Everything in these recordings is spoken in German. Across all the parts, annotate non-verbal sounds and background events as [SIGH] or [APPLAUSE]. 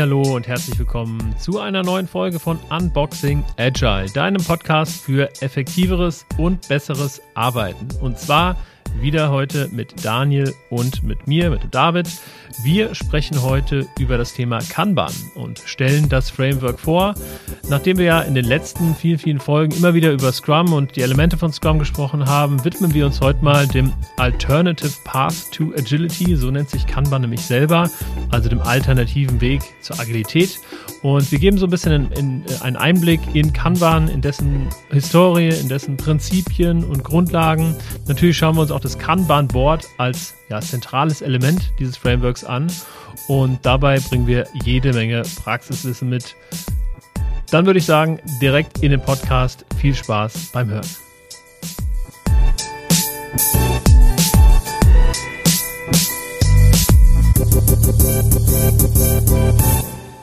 Hallo und herzlich willkommen zu einer neuen Folge von Unboxing Agile, deinem Podcast für effektiveres und besseres Arbeiten. Und zwar wieder heute mit Daniel und mit mir, mit David. Wir sprechen heute über das Thema Kanban und stellen das Framework vor. Nachdem wir ja in den letzten vielen, vielen Folgen immer wieder über Scrum und die Elemente von Scrum gesprochen haben, widmen wir uns heute mal dem Alternative Path to Agility. So nennt sich Kanban nämlich selber, also dem alternativen Weg zur Agilität. Und wir geben so ein bisschen in, in, einen Einblick in Kanban, in dessen Historie, in dessen Prinzipien und Grundlagen. Natürlich schauen wir uns auch das Kanban-Board als ja, zentrales Element dieses Frameworks an. Und dabei bringen wir jede Menge Praxiswissen mit. Dann würde ich sagen, direkt in den Podcast. Viel Spaß beim Hören.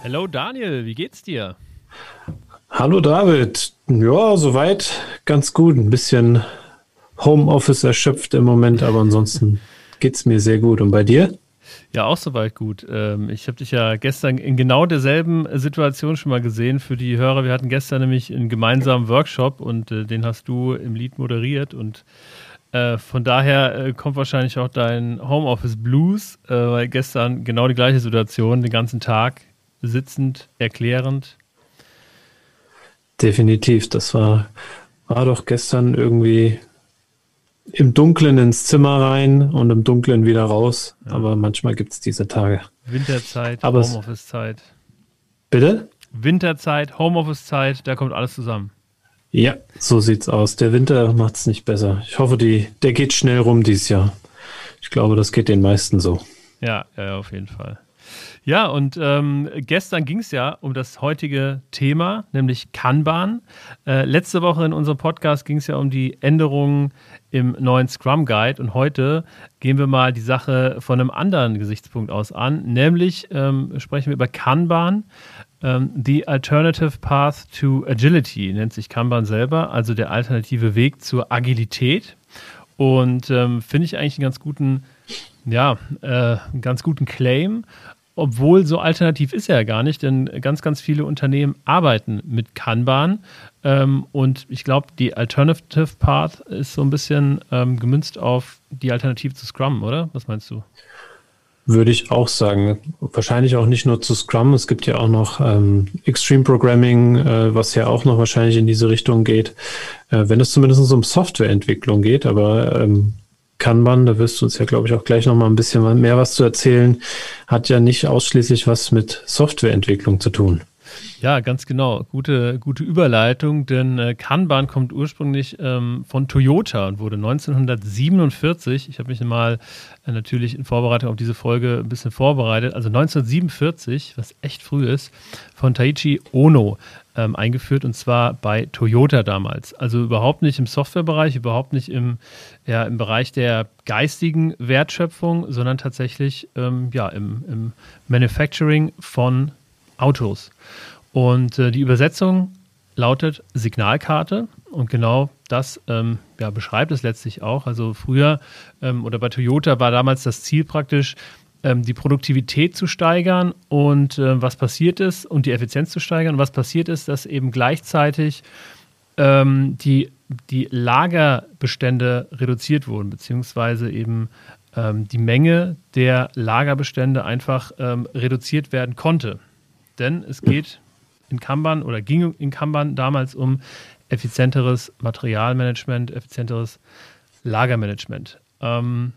Hallo Daniel, wie geht's dir? Hallo David. Ja, soweit ganz gut. Ein bisschen Homeoffice erschöpft im Moment, aber ansonsten geht's mir sehr gut. Und bei dir? Ja, auch soweit gut. Ähm, ich habe dich ja gestern in genau derselben Situation schon mal gesehen für die Hörer. Wir hatten gestern nämlich einen gemeinsamen Workshop und äh, den hast du im Lied moderiert und äh, von daher äh, kommt wahrscheinlich auch dein Homeoffice Blues, weil gestern genau die gleiche Situation, den ganzen Tag sitzend, erklärend? Definitiv. Das war, war doch gestern irgendwie im Dunkeln ins Zimmer rein und im Dunkeln wieder raus. Ja. Aber manchmal gibt es diese Tage. Winterzeit, Homeoffice-Zeit. Bitte? Winterzeit, Homeoffice-Zeit, da kommt alles zusammen. Ja, so sieht's aus. Der Winter macht es nicht besser. Ich hoffe, die, der geht schnell rum dieses Jahr. Ich glaube, das geht den meisten so. Ja, ja, auf jeden Fall. Ja, und ähm, gestern ging es ja um das heutige Thema, nämlich Kanban. Äh, letzte Woche in unserem Podcast ging es ja um die Änderungen im neuen Scrum Guide und heute gehen wir mal die Sache von einem anderen Gesichtspunkt aus an, nämlich ähm, sprechen wir über Kanban. Ähm, the Alternative Path to Agility nennt sich Kanban selber, also der alternative Weg zur Agilität. Und ähm, finde ich eigentlich einen ganz guten, ja, äh, einen ganz guten Claim obwohl so alternativ ist er ja gar nicht, denn ganz, ganz viele Unternehmen arbeiten mit Kanban. Ähm, und ich glaube, die Alternative Path ist so ein bisschen ähm, gemünzt auf die Alternative zu Scrum, oder? Was meinst du? Würde ich auch sagen. Wahrscheinlich auch nicht nur zu Scrum. Es gibt ja auch noch ähm, Extreme Programming, äh, was ja auch noch wahrscheinlich in diese Richtung geht. Äh, wenn es zumindest um Softwareentwicklung geht, aber ähm, Kanban, da wirst du uns ja, glaube ich, auch gleich nochmal ein bisschen mehr was zu erzählen, hat ja nicht ausschließlich was mit Softwareentwicklung zu tun. Ja, ganz genau. Gute, gute Überleitung, denn äh, Kanban kommt ursprünglich ähm, von Toyota und wurde 1947, ich habe mich mal äh, natürlich in Vorbereitung auf diese Folge ein bisschen vorbereitet, also 1947, was echt früh ist, von Taichi Ono ähm, eingeführt und zwar bei Toyota damals. Also überhaupt nicht im Softwarebereich, überhaupt nicht im, ja, im Bereich der geistigen Wertschöpfung, sondern tatsächlich ähm, ja, im, im Manufacturing von Autos. Und äh, die Übersetzung lautet Signalkarte und genau das ähm, ja, beschreibt es letztlich auch. Also früher ähm, oder bei Toyota war damals das Ziel praktisch, ähm, die Produktivität zu steigern und äh, was passiert ist und die Effizienz zu steigern. Und was passiert ist, dass eben gleichzeitig ähm, die, die Lagerbestände reduziert wurden, beziehungsweise eben ähm, die Menge der Lagerbestände einfach ähm, reduziert werden konnte. Denn es geht in Kanban oder ging in Kanban damals um effizienteres Materialmanagement, effizienteres Lagermanagement. Ähm,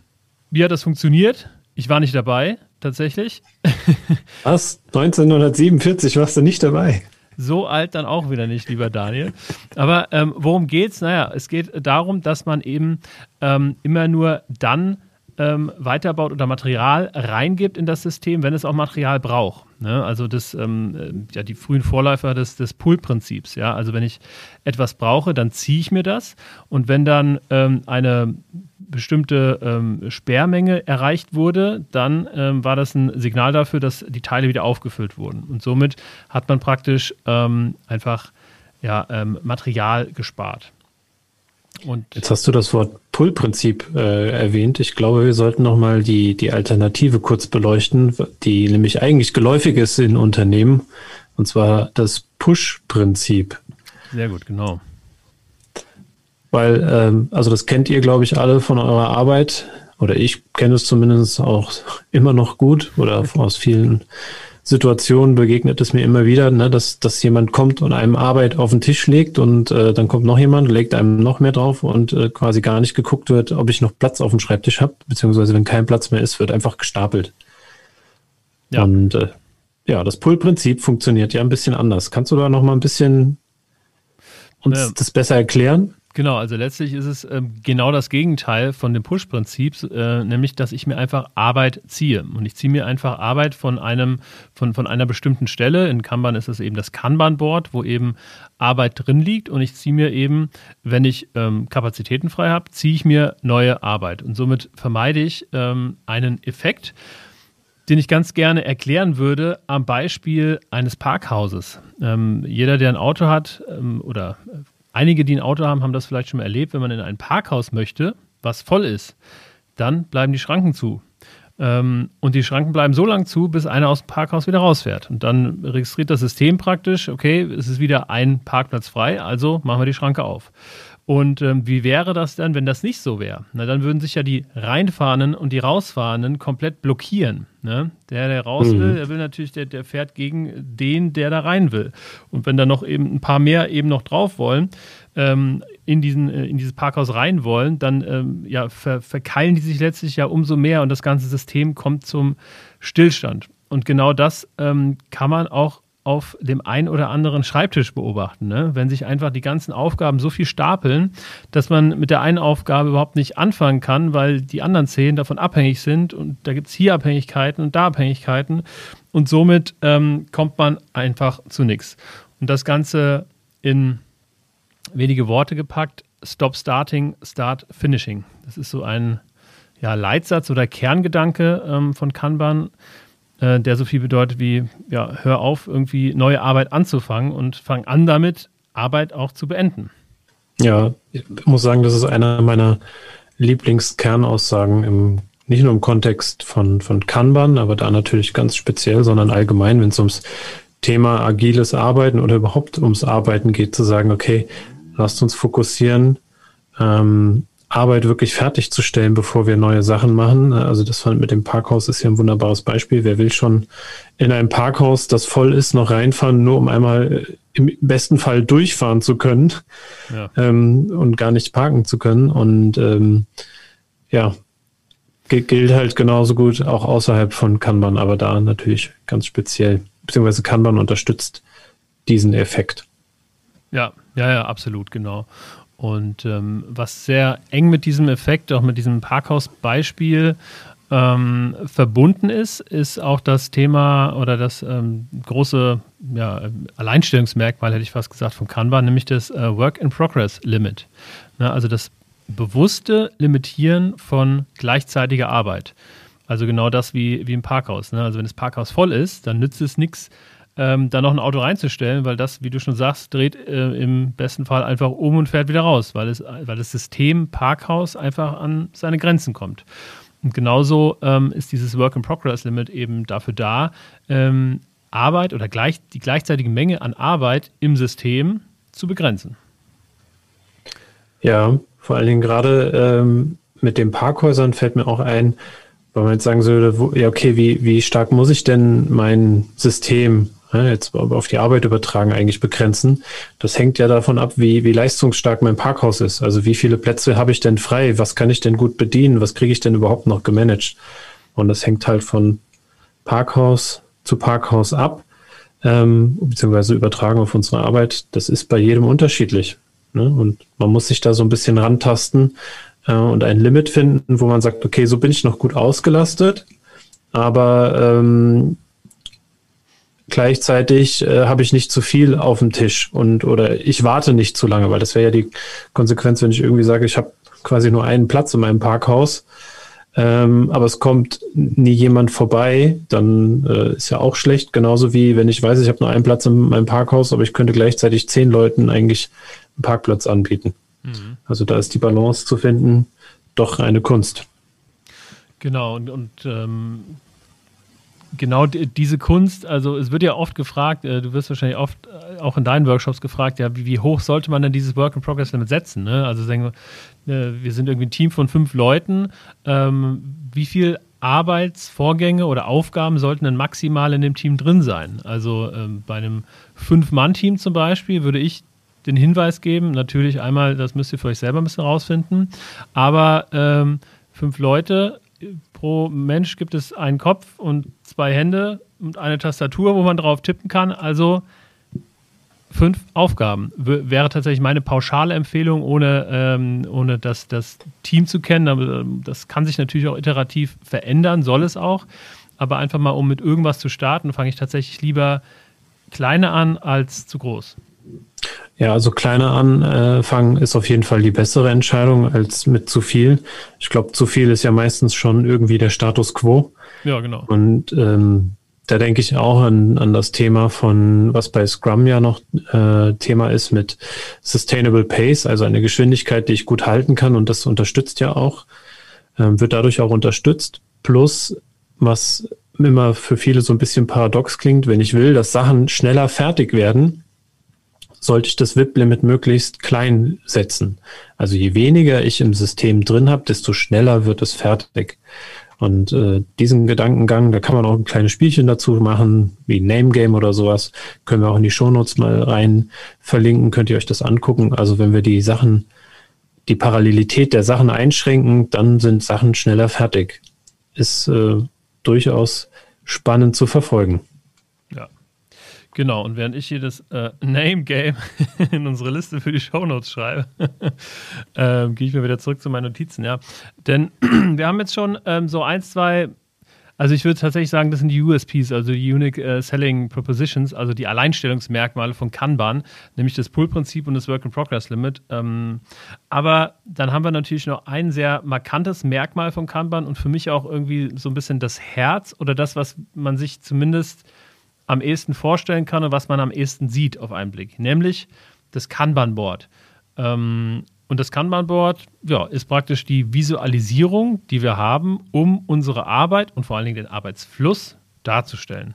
wie hat das funktioniert? Ich war nicht dabei, tatsächlich. [LAUGHS] Was? 1947 warst du nicht dabei? So alt dann auch wieder nicht, lieber Daniel. Aber ähm, worum geht's? Naja, es geht darum, dass man eben ähm, immer nur dann ähm, weiterbaut oder Material reingibt in das System, wenn es auch Material braucht. Ne? Also das, ähm, äh, ja, die frühen Vorläufer des, des Pull-Prinzips. Ja? Also wenn ich etwas brauche, dann ziehe ich mir das und wenn dann ähm, eine bestimmte ähm, Sperrmenge erreicht wurde, dann ähm, war das ein Signal dafür, dass die Teile wieder aufgefüllt wurden. Und somit hat man praktisch ähm, einfach ja, ähm, Material gespart. Und Jetzt hast du das Wort Pull-Prinzip äh, erwähnt. Ich glaube, wir sollten nochmal die, die Alternative kurz beleuchten, die nämlich eigentlich geläufig ist in Unternehmen, und zwar das Push-Prinzip. Sehr gut, genau. Weil, ähm, also das kennt ihr, glaube ich, alle von eurer Arbeit, oder ich kenne es zumindest auch immer noch gut oder aus vielen Situationen begegnet es mir immer wieder, ne, dass, dass jemand kommt und einem Arbeit auf den Tisch legt und äh, dann kommt noch jemand, legt einem noch mehr drauf und äh, quasi gar nicht geguckt wird, ob ich noch Platz auf dem Schreibtisch habe, beziehungsweise wenn kein Platz mehr ist, wird einfach gestapelt. Ja. Und äh, ja, das Pull-Prinzip funktioniert ja ein bisschen anders. Kannst du da noch mal ein bisschen uns ja. das besser erklären? Genau, also letztlich ist es ähm, genau das Gegenteil von dem Push-Prinzip, äh, nämlich dass ich mir einfach Arbeit ziehe. Und ich ziehe mir einfach Arbeit von einem, von, von einer bestimmten Stelle. In Kanban ist es eben das Kanban-Board, wo eben Arbeit drin liegt. Und ich ziehe mir eben, wenn ich ähm, Kapazitäten frei habe, ziehe ich mir neue Arbeit. Und somit vermeide ich ähm, einen Effekt, den ich ganz gerne erklären würde am Beispiel eines Parkhauses. Ähm, jeder, der ein Auto hat ähm, oder Einige, die ein Auto haben, haben das vielleicht schon mal erlebt. Wenn man in ein Parkhaus möchte, was voll ist, dann bleiben die Schranken zu. Ähm, und die Schranken bleiben so lange zu, bis einer aus dem Parkhaus wieder rausfährt. Und dann registriert das System praktisch, okay, es ist wieder ein Parkplatz frei, also machen wir die Schranke auf. Und ähm, wie wäre das dann, wenn das nicht so wäre? Na, dann würden sich ja die Reinfahrenden und die Rausfahrenden komplett blockieren. Ne? Der, der raus will, mhm. der will natürlich, der, der fährt gegen den, der da rein will. Und wenn da noch eben ein paar mehr eben noch drauf wollen, ähm, in, diesen, äh, in dieses Parkhaus rein wollen, dann ähm, ja, ver, verkeilen die sich letztlich ja umso mehr und das ganze System kommt zum Stillstand. Und genau das ähm, kann man auch auf dem einen oder anderen Schreibtisch beobachten. Ne? Wenn sich einfach die ganzen Aufgaben so viel stapeln, dass man mit der einen Aufgabe überhaupt nicht anfangen kann, weil die anderen zehn davon abhängig sind und da gibt es hier Abhängigkeiten und da Abhängigkeiten und somit ähm, kommt man einfach zu nichts. Und das Ganze in wenige Worte gepackt, Stop Starting, Start Finishing. Das ist so ein ja, Leitsatz oder Kerngedanke ähm, von Kanban, äh, der so viel bedeutet wie, ja, hör auf, irgendwie neue Arbeit anzufangen und fang an damit, Arbeit auch zu beenden. Ja, ich muss sagen, das ist einer meiner Lieblingskernaussagen im nicht nur im Kontext von, von Kanban, aber da natürlich ganz speziell, sondern allgemein, wenn es ums Thema agiles Arbeiten oder überhaupt ums Arbeiten geht, zu sagen, okay, lasst uns fokussieren, ähm, Arbeit wirklich fertigzustellen, bevor wir neue Sachen machen. Also das fand mit dem Parkhaus ist ja ein wunderbares Beispiel. Wer will schon in ein Parkhaus, das voll ist, noch reinfahren, nur um einmal im besten Fall durchfahren zu können ja. ähm, und gar nicht parken zu können. Und ähm, ja, gilt halt genauso gut auch außerhalb von Kanban, aber da natürlich ganz speziell, beziehungsweise Kanban unterstützt diesen Effekt. Ja, ja, ja, absolut, genau. Und ähm, was sehr eng mit diesem Effekt, auch mit diesem Parkhaus-Beispiel ähm, verbunden ist, ist auch das Thema oder das ähm, große ja, Alleinstellungsmerkmal, hätte ich fast gesagt, von Kanban, nämlich das äh, Work-in-Progress-Limit. Ne, also das bewusste Limitieren von gleichzeitiger Arbeit. Also genau das wie, wie im Parkhaus. Ne? Also wenn das Parkhaus voll ist, dann nützt es nichts, ähm, da noch ein Auto reinzustellen, weil das, wie du schon sagst, dreht äh, im besten Fall einfach um und fährt wieder raus, weil, es, weil das System Parkhaus einfach an seine Grenzen kommt. Und genauso ähm, ist dieses Work-in-Progress-Limit eben dafür da, ähm, Arbeit oder gleich, die gleichzeitige Menge an Arbeit im System zu begrenzen. Ja, vor allen Dingen gerade ähm, mit den Parkhäusern fällt mir auch ein, weil man jetzt sagen würde, wo, ja, okay, wie, wie stark muss ich denn mein System jetzt auf die Arbeit übertragen, eigentlich begrenzen. Das hängt ja davon ab, wie, wie leistungsstark mein Parkhaus ist. Also wie viele Plätze habe ich denn frei? Was kann ich denn gut bedienen? Was kriege ich denn überhaupt noch gemanagt? Und das hängt halt von Parkhaus zu Parkhaus ab, ähm, beziehungsweise übertragen auf unsere Arbeit. Das ist bei jedem unterschiedlich. Ne? Und man muss sich da so ein bisschen rantasten äh, und ein Limit finden, wo man sagt, okay, so bin ich noch gut ausgelastet, aber ähm, gleichzeitig äh, habe ich nicht zu viel auf dem Tisch und oder ich warte nicht zu lange, weil das wäre ja die Konsequenz, wenn ich irgendwie sage, ich habe quasi nur einen Platz in meinem Parkhaus, ähm, aber es kommt nie jemand vorbei, dann äh, ist ja auch schlecht. Genauso wie wenn ich weiß, ich habe nur einen Platz in meinem Parkhaus, aber ich könnte gleichzeitig zehn Leuten eigentlich einen Parkplatz anbieten. Mhm. Also da ist die Balance zu finden doch eine Kunst. Genau, und, und ähm, genau diese Kunst, also es wird ja oft gefragt, äh, du wirst wahrscheinlich oft äh, auch in deinen Workshops gefragt, ja, wie, wie hoch sollte man denn dieses Work-in-Progress-Limit setzen? Ne? Also sagen wir, äh, wir sind irgendwie ein Team von fünf Leuten, ähm, wie viel Arbeitsvorgänge oder Aufgaben sollten denn maximal in dem Team drin sein? Also ähm, bei einem Fünf-Mann-Team zum Beispiel würde ich den Hinweis geben, natürlich einmal, das müsst ihr für euch selber ein bisschen rausfinden, aber ähm, fünf Leute, pro Mensch gibt es einen Kopf und zwei Hände und eine Tastatur, wo man drauf tippen kann. Also fünf Aufgaben wäre tatsächlich meine pauschale Empfehlung, ohne, ähm, ohne das, das Team zu kennen. Aber ähm, das kann sich natürlich auch iterativ verändern, soll es auch. Aber einfach mal, um mit irgendwas zu starten, fange ich tatsächlich lieber kleiner an als zu groß. Ja, also kleiner anfangen ist auf jeden Fall die bessere Entscheidung als mit zu viel. Ich glaube, zu viel ist ja meistens schon irgendwie der Status quo. Ja, genau. Und ähm, da denke ich auch an, an das Thema von, was bei Scrum ja noch äh, Thema ist mit Sustainable Pace, also eine Geschwindigkeit, die ich gut halten kann und das unterstützt ja auch, ähm, wird dadurch auch unterstützt. Plus, was immer für viele so ein bisschen paradox klingt, wenn ich will, dass Sachen schneller fertig werden, sollte ich das WIP-Limit möglichst klein setzen. Also je weniger ich im System drin habe, desto schneller wird es fertig. Und äh, diesen Gedankengang, da kann man auch ein kleines Spielchen dazu machen, wie Name Game oder sowas. Können wir auch in die Shownotes mal rein verlinken, könnt ihr euch das angucken. Also wenn wir die Sachen, die Parallelität der Sachen einschränken, dann sind Sachen schneller fertig. Ist äh, durchaus spannend zu verfolgen. Genau, und während ich hier das äh, Name Game [LAUGHS] in unsere Liste für die Shownotes schreibe, [LAUGHS] äh, gehe ich mir wieder zurück zu meinen Notizen, ja. Denn [CLEARS THROAT] wir haben jetzt schon ähm, so ein, zwei, also ich würde tatsächlich sagen, das sind die USPs, also die Unique äh, Selling Propositions, also die Alleinstellungsmerkmale von Kanban, nämlich das Pull-Prinzip und das Work-in-Progress-Limit. Ähm, aber dann haben wir natürlich noch ein sehr markantes Merkmal von Kanban und für mich auch irgendwie so ein bisschen das Herz oder das, was man sich zumindest am ehesten vorstellen kann und was man am ehesten sieht auf einen Blick, nämlich das Kanban-Board. Ähm, und das Kanban-Board ja, ist praktisch die Visualisierung, die wir haben, um unsere Arbeit und vor allen Dingen den Arbeitsfluss darzustellen.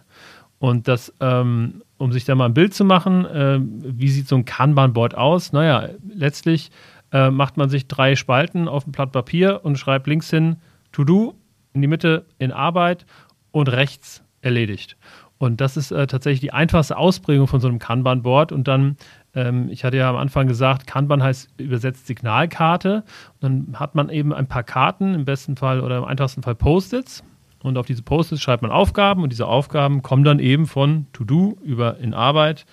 Und das, ähm, um sich da mal ein Bild zu machen, äh, wie sieht so ein Kanban-Board aus? Naja, letztlich äh, macht man sich drei Spalten auf ein Blatt Papier und schreibt links hin To-Do, in die Mitte in Arbeit und rechts erledigt. Und das ist äh, tatsächlich die einfachste Ausprägung von so einem Kanban-Board. Und dann, ähm, ich hatte ja am Anfang gesagt, Kanban heißt übersetzt Signalkarte. Und dann hat man eben ein paar Karten, im besten Fall oder im einfachsten Fall Post-its. Und auf diese Post-its schreibt man Aufgaben. Und diese Aufgaben kommen dann eben von To-Do über in Arbeit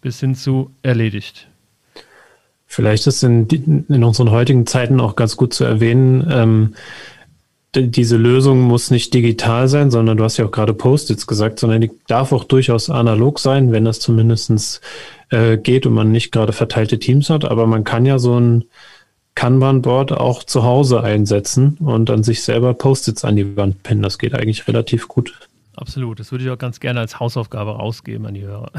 bis hin zu erledigt. Vielleicht ist in, in unseren heutigen Zeiten auch ganz gut zu erwähnen, ähm, diese Lösung muss nicht digital sein, sondern du hast ja auch gerade Post-its gesagt, sondern die darf auch durchaus analog sein, wenn das zumindestens äh, geht und man nicht gerade verteilte Teams hat. Aber man kann ja so ein Kanban-Board auch zu Hause einsetzen und dann sich selber Post-its an die Wand pinnen. Das geht eigentlich relativ gut. Absolut, das würde ich auch ganz gerne als Hausaufgabe rausgeben an die Hörer.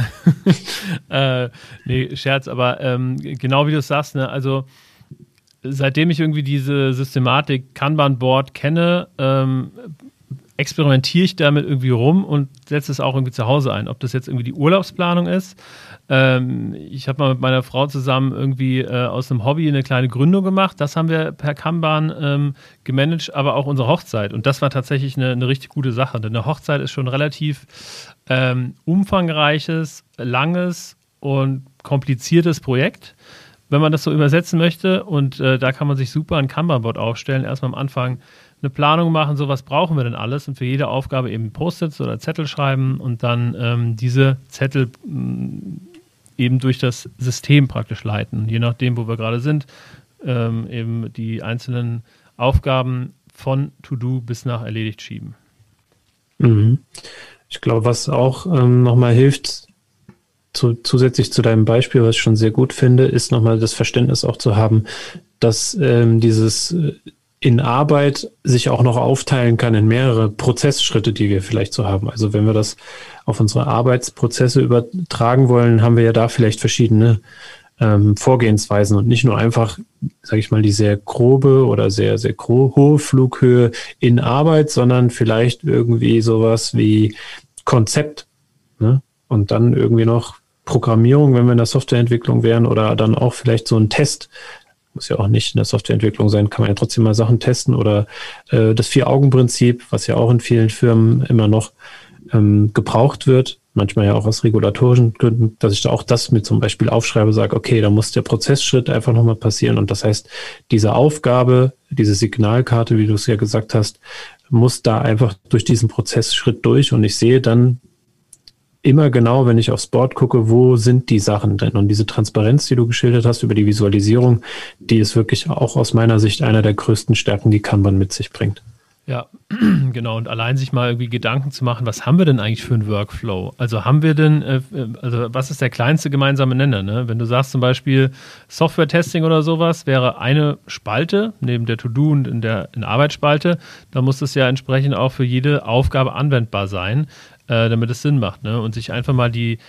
[LAUGHS] äh, nee, Scherz, aber ähm, genau wie du es sagst, ne, also seitdem ich irgendwie diese Systematik Kanban-Board kenne, ähm, experimentiere ich damit irgendwie rum und setze es auch irgendwie zu Hause ein. Ob das jetzt irgendwie die Urlaubsplanung ist. Ähm, ich habe mal mit meiner Frau zusammen irgendwie äh, aus einem Hobby eine kleine Gründung gemacht. Das haben wir per Kanban ähm, gemanagt, aber auch unsere Hochzeit. Und das war tatsächlich eine, eine richtig gute Sache. Denn eine Hochzeit ist schon relativ ähm, umfangreiches, langes und kompliziertes Projekt wenn man das so übersetzen möchte. Und äh, da kann man sich super ein Kanban-Board aufstellen. Erstmal am Anfang eine Planung machen, so was brauchen wir denn alles und für jede Aufgabe eben Post-its oder Zettel schreiben und dann ähm, diese Zettel mh, mm, eben durch das System praktisch leiten. Je nachdem, wo wir gerade sind, ähm, eben die einzelnen Aufgaben von To-Do bis nach erledigt schieben. Mhm. Ich glaube, was auch ähm, nochmal hilft, zu, zusätzlich zu deinem Beispiel, was ich schon sehr gut finde, ist nochmal das Verständnis auch zu haben, dass ähm, dieses äh, in Arbeit sich auch noch aufteilen kann in mehrere Prozessschritte, die wir vielleicht so haben. Also wenn wir das auf unsere Arbeitsprozesse übertragen wollen, haben wir ja da vielleicht verschiedene ähm, Vorgehensweisen und nicht nur einfach, sage ich mal, die sehr grobe oder sehr, sehr hohe Flughöhe in Arbeit, sondern vielleicht irgendwie sowas wie Konzept ne? und dann irgendwie noch Programmierung, wenn wir in der Softwareentwicklung wären oder dann auch vielleicht so ein Test, muss ja auch nicht in der Softwareentwicklung sein, kann man ja trotzdem mal Sachen testen oder äh, das Vier-Augen-Prinzip, was ja auch in vielen Firmen immer noch ähm, gebraucht wird, manchmal ja auch aus regulatorischen Gründen, dass ich da auch das mit zum Beispiel aufschreibe, sage, okay, da muss der Prozessschritt einfach nochmal passieren. Und das heißt, diese Aufgabe, diese Signalkarte, wie du es ja gesagt hast, muss da einfach durch diesen Prozessschritt durch. Und ich sehe dann immer genau, wenn ich aufs Board gucke, wo sind die Sachen denn? Und diese Transparenz, die du geschildert hast über die Visualisierung, die ist wirklich auch aus meiner Sicht einer der größten Stärken, die Kanban mit sich bringt. Ja, [CLEARS THROAT] genau. Und allein sich mal irgendwie Gedanken zu machen, was haben wir denn eigentlich für einen Workflow? Also haben wir denn, äh, also was ist der kleinste gemeinsame Nenner? Ne? Wenn du sagst zum Beispiel Software-Testing oder sowas, wäre eine Spalte neben der To-Do und in der in Arbeitsspalte, dann muss das ja entsprechend auch für jede Aufgabe anwendbar sein äh, damit es Sinn macht. Ne? Und sich einfach mal die,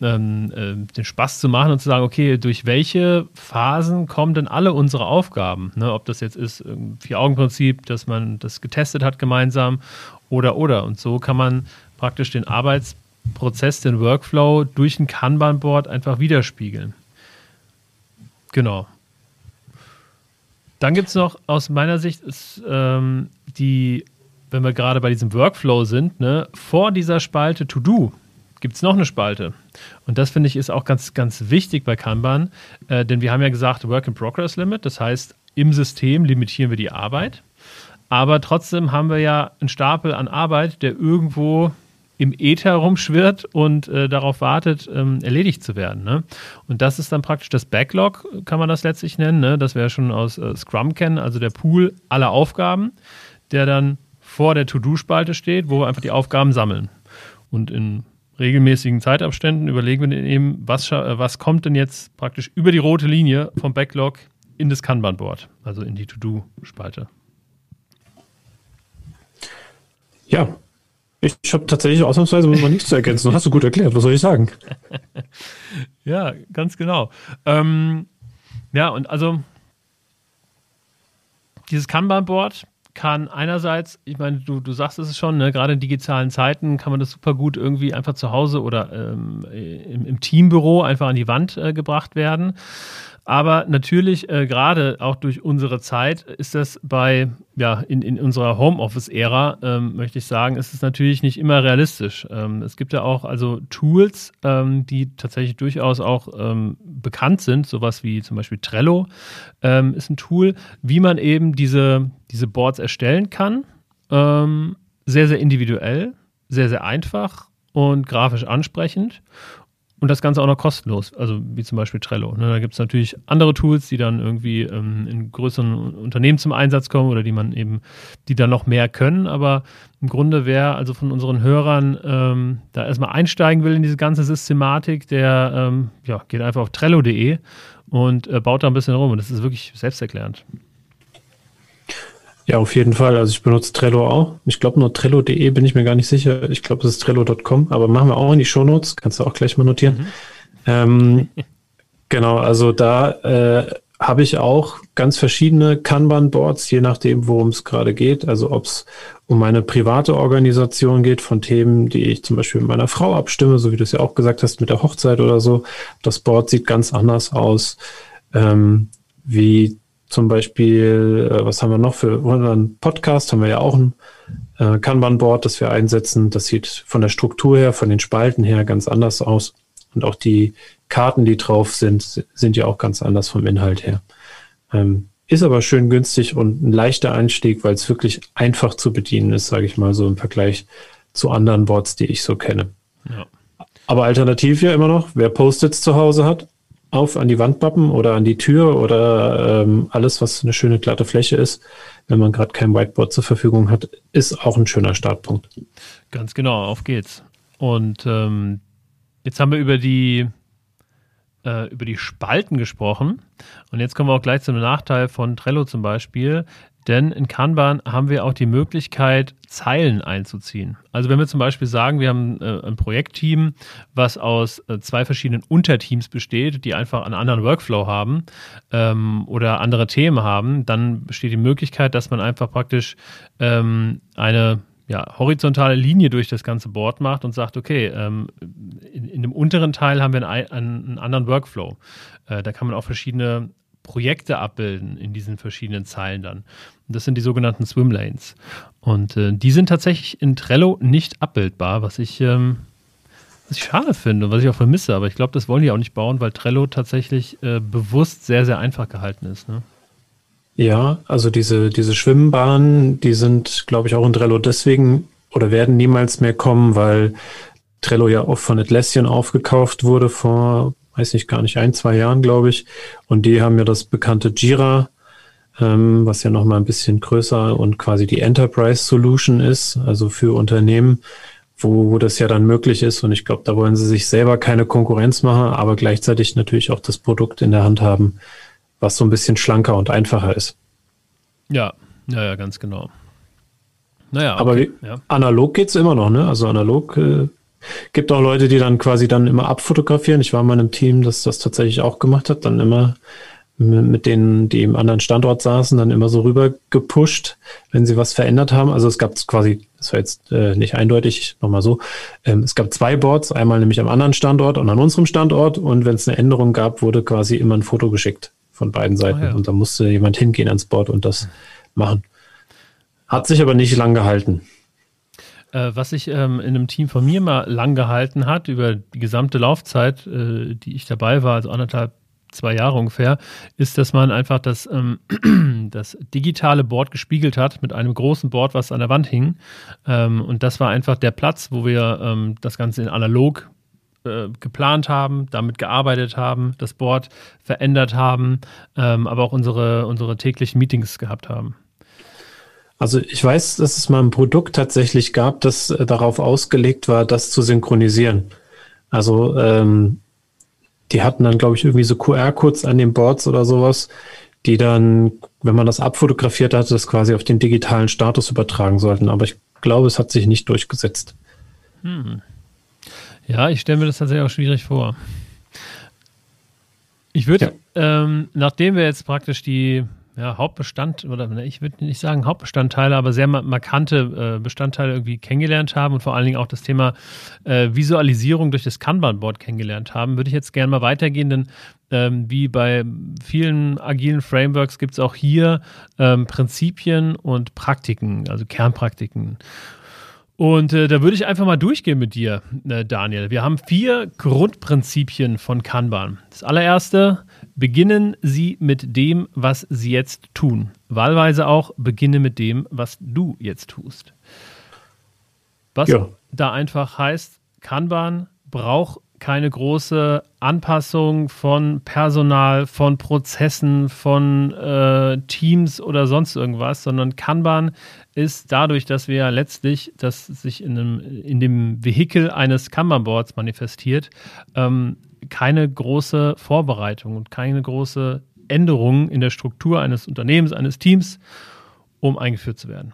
ähm, äh, den Spaß zu machen und zu sagen, okay, durch welche Phasen kommen denn alle unsere Aufgaben? Ne? Ob das jetzt ist, Vier-Augen-Prinzip, dass man das getestet hat gemeinsam oder, oder. Und so kann man praktisch den Arbeitsprozess, den Workflow durch ein Kanban-Board einfach widerspiegeln. Genau. Dann gibt es noch aus meiner Sicht ist, ähm, die wenn wir gerade bei diesem Workflow sind, ne, vor dieser Spalte To Do gibt es noch eine Spalte. Und das finde ich ist auch ganz, ganz wichtig bei Kanban, äh, denn wir haben ja gesagt Work in Progress Limit, das heißt, im System limitieren wir die Arbeit. Aber trotzdem haben wir ja einen Stapel an Arbeit, der irgendwo im Äther rumschwirrt und äh, darauf wartet, ähm, erledigt zu werden. Ne? Und das ist dann praktisch das Backlog, kann man das letztlich nennen, ne? das wir schon aus äh, Scrum kennen, also der Pool aller Aufgaben, der dann vor der To-Do-Spalte steht, wo wir einfach die Aufgaben sammeln. Und in regelmäßigen Zeitabständen überlegen wir eben, was, äh, was kommt denn jetzt praktisch über die rote Linie vom Backlog in das Kanban-Board, also in die To-Do-Spalte. Ja, ich habe tatsächlich ausnahmsweise mal nichts zu ergänzen. hast du gut erklärt. Was soll ich sagen? [LAUGHS] ja, ganz genau. Ähm, ja, und also dieses Kanban-Board kann einerseits, ich meine, du, du sagst es schon, ne, gerade in digitalen Zeiten kann man das super gut irgendwie einfach zu Hause oder ähm, im, im, Teambüro einfach an die Wand äh, gebracht werden. Aber natürlich, äh, gerade auch durch unsere Zeit, ist das bei, ja, in, in unserer Homeoffice-Ära, ähm, möchte ich sagen, ist es natürlich nicht immer realistisch. Ähm, es gibt ja auch also Tools, ähm, die tatsächlich durchaus auch ähm, bekannt sind, sowas wie zum Beispiel Trello ähm, ist ein Tool, wie man eben diese, diese Boards erstellen kann. Ähm, sehr, sehr individuell, sehr, sehr einfach und grafisch ansprechend. Und das Ganze auch noch kostenlos, also wie zum Beispiel Trello. Ne? Da gibt es natürlich andere Tools, die dann irgendwie ähm, in größeren Unternehmen zum Einsatz kommen oder die man eben, die dann noch mehr können. Aber im Grunde, wer also von unseren Hörern ähm, da erstmal einsteigen will in diese ganze Systematik, der ähm, ja, geht einfach auf trello.de und äh, baut da ein bisschen rum. Und das ist wirklich selbsterklärend. Ja, auf jeden Fall. Also ich benutze Trello auch. Ich glaube nur Trello.de bin ich mir gar nicht sicher. Ich glaube, es ist Trello.com, aber machen wir auch in die Shownotes. Kannst du auch gleich mal notieren. Mhm. Ähm, genau, also da äh, habe ich auch ganz verschiedene Kanban-Boards, je nachdem, worum es gerade geht. Also ob es um meine private Organisation geht von Themen, die ich zum Beispiel mit meiner Frau abstimme, so wie du es ja auch gesagt hast, mit der Hochzeit oder so. Das Board sieht ganz anders aus, ähm, wie zum Beispiel, äh, was haben wir noch für unseren Podcast? Haben wir ja auch ein äh, Kanban-Board, das wir einsetzen. Das sieht von der Struktur her, von den Spalten her ganz anders aus. Und auch die Karten, die drauf sind, sind ja auch ganz anders vom Inhalt her. Ähm, ist aber schön günstig und ein leichter Einstieg, weil es wirklich einfach zu bedienen ist, sage ich mal so im Vergleich zu anderen Boards, die ich so kenne. Ja. Aber alternativ ja immer noch, wer Post-its zu Hause hat, auf an die Wandmappen oder an die Tür oder ähm, alles, was eine schöne glatte Fläche ist, wenn man gerade kein Whiteboard zur Verfügung hat, ist auch ein schöner Startpunkt. Ganz genau, auf geht's. Und ähm, jetzt haben wir über die äh, über die Spalten gesprochen. Und jetzt kommen wir auch gleich zum Nachteil von Trello zum Beispiel. Denn in Kanban haben wir auch die Möglichkeit, Zeilen einzuziehen. Also wenn wir zum Beispiel sagen, wir haben äh, ein Projektteam, was aus äh, zwei verschiedenen Unterteams besteht, die einfach einen anderen Workflow haben ähm, oder andere Themen haben, dann besteht die Möglichkeit, dass man einfach praktisch ähm, eine ja, horizontale Linie durch das ganze Board macht und sagt, okay, ähm, in, in, dem unteren Teil haben wir einen, einen anderen Workflow. Äh, da kann man auch verschiedene Projekte abbilden in diesen verschiedenen Zeilen dann. Das sind die sogenannten Swimlanes. Und äh, die sind tatsächlich in Trello nicht abbildbar, was ich, ähm, was ich schade finde und was ich auch vermisse. Aber ich glaube, das wollen die auch nicht bauen, weil Trello tatsächlich äh, bewusst sehr, sehr einfach gehalten ist. Ne? Ja, also diese, diese Schwimmbahnen, die sind, glaube ich, auch in Trello deswegen oder werden niemals mehr kommen, weil Trello ja auch von Atlassian aufgekauft wurde vor weiß ich gar nicht, ein, zwei Jahren, glaube ich. Und die haben ja das bekannte Jira, ähm, was ja nochmal ein bisschen größer und quasi die Enterprise Solution ist, also für Unternehmen, wo, wo das ja dann möglich ist. Und ich glaube, da wollen sie sich selber keine Konkurrenz machen, aber gleichzeitig natürlich auch das Produkt in der Hand haben, was so ein bisschen schlanker und einfacher ist. Ja, ja, ja, ganz genau. Naja, okay. aber wie, ja. analog geht's immer noch, ne? Also analog äh, Gibt auch Leute, die dann quasi dann immer abfotografieren. Ich war mal in einem Team, das das tatsächlich auch gemacht hat, dann immer mit denen, die im anderen Standort saßen, dann immer so rüber gepusht, wenn sie was verändert haben. Also es gab quasi, das war jetzt äh, nicht eindeutig, nochmal so, ähm, es gab zwei Boards, einmal nämlich am anderen Standort und an unserem Standort und wenn es eine Änderung gab, wurde quasi immer ein Foto geschickt von beiden Seiten oh ja. und da musste jemand hingehen ans Board und das machen. Hat sich aber nicht lang gehalten. Äh, was sich ähm, in einem Team von mir mal lang gehalten hat, über die gesamte Laufzeit, äh, die ich dabei war, also anderthalb, zwei Jahre ungefähr, ist, dass man einfach das, ähm, [CLEARS THROAT] das digitale Board gespiegelt hat mit einem großen Board, was an der Wand hing. Ähm, und das war einfach der Platz, wo wir ähm, das Ganze in analog äh, geplant haben, damit gearbeitet haben, das Board verändert haben, ähm, aber auch unsere, unsere täglichen Meetings gehabt haben. Also ich weiß, dass es mal ein Produkt tatsächlich gab, das äh, darauf ausgelegt war, das zu synchronisieren. Also ähm, die hatten dann, glaube ich, irgendwie so QR-Codes an den Boards oder sowas, die dann, wenn man das abfotografiert hatte, das quasi auf den digitalen Status übertragen sollten. Aber ich glaube, es hat sich nicht durchgesetzt. Hm. Ja, ich stelle mir das tatsächlich auch schwierig vor. Ich würde, ja. ähm, nachdem wir jetzt praktisch die ja, Hauptbestand, oder ich würde nicht sagen Hauptbestandteile, aber sehr markante äh, Bestandteile irgendwie kennengelernt haben und vor allen Dingen auch das Thema äh, Visualisierung durch das Kanban-Board kennengelernt haben, würde ich jetzt gerne mal weitergehen, denn ähm, wie bei vielen agilen Frameworks gibt es auch hier ähm, Prinzipien und Praktiken, also Kernpraktiken. Und äh, da würde ich einfach mal durchgehen mit dir, äh, Daniel. Wir haben vier Grundprinzipien von Kanban. Das allererste, beginnen Sie mit dem, was Sie jetzt tun. Wahlweise auch, beginne mit dem, was du jetzt tust. Was ja. da einfach heißt, Kanban braucht keine große Anpassung von Personal, von Prozessen, von äh, Teams oder sonst irgendwas, sondern Kanban ist dadurch, dass wir ja letztlich, dass sich in, einem, in dem Vehikel eines Kanban-Boards manifestiert, ähm, keine große Vorbereitung und keine große Änderung in der Struktur eines Unternehmens, eines Teams, um eingeführt zu werden.